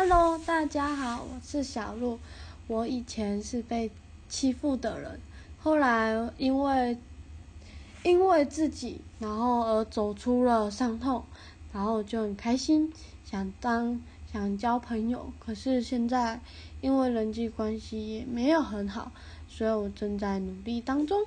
Hello，大家好，我是小鹿。我以前是被欺负的人，后来因为因为自己，然后而走出了伤痛，然后就很开心，想当想交朋友。可是现在因为人际关系也没有很好，所以我正在努力当中。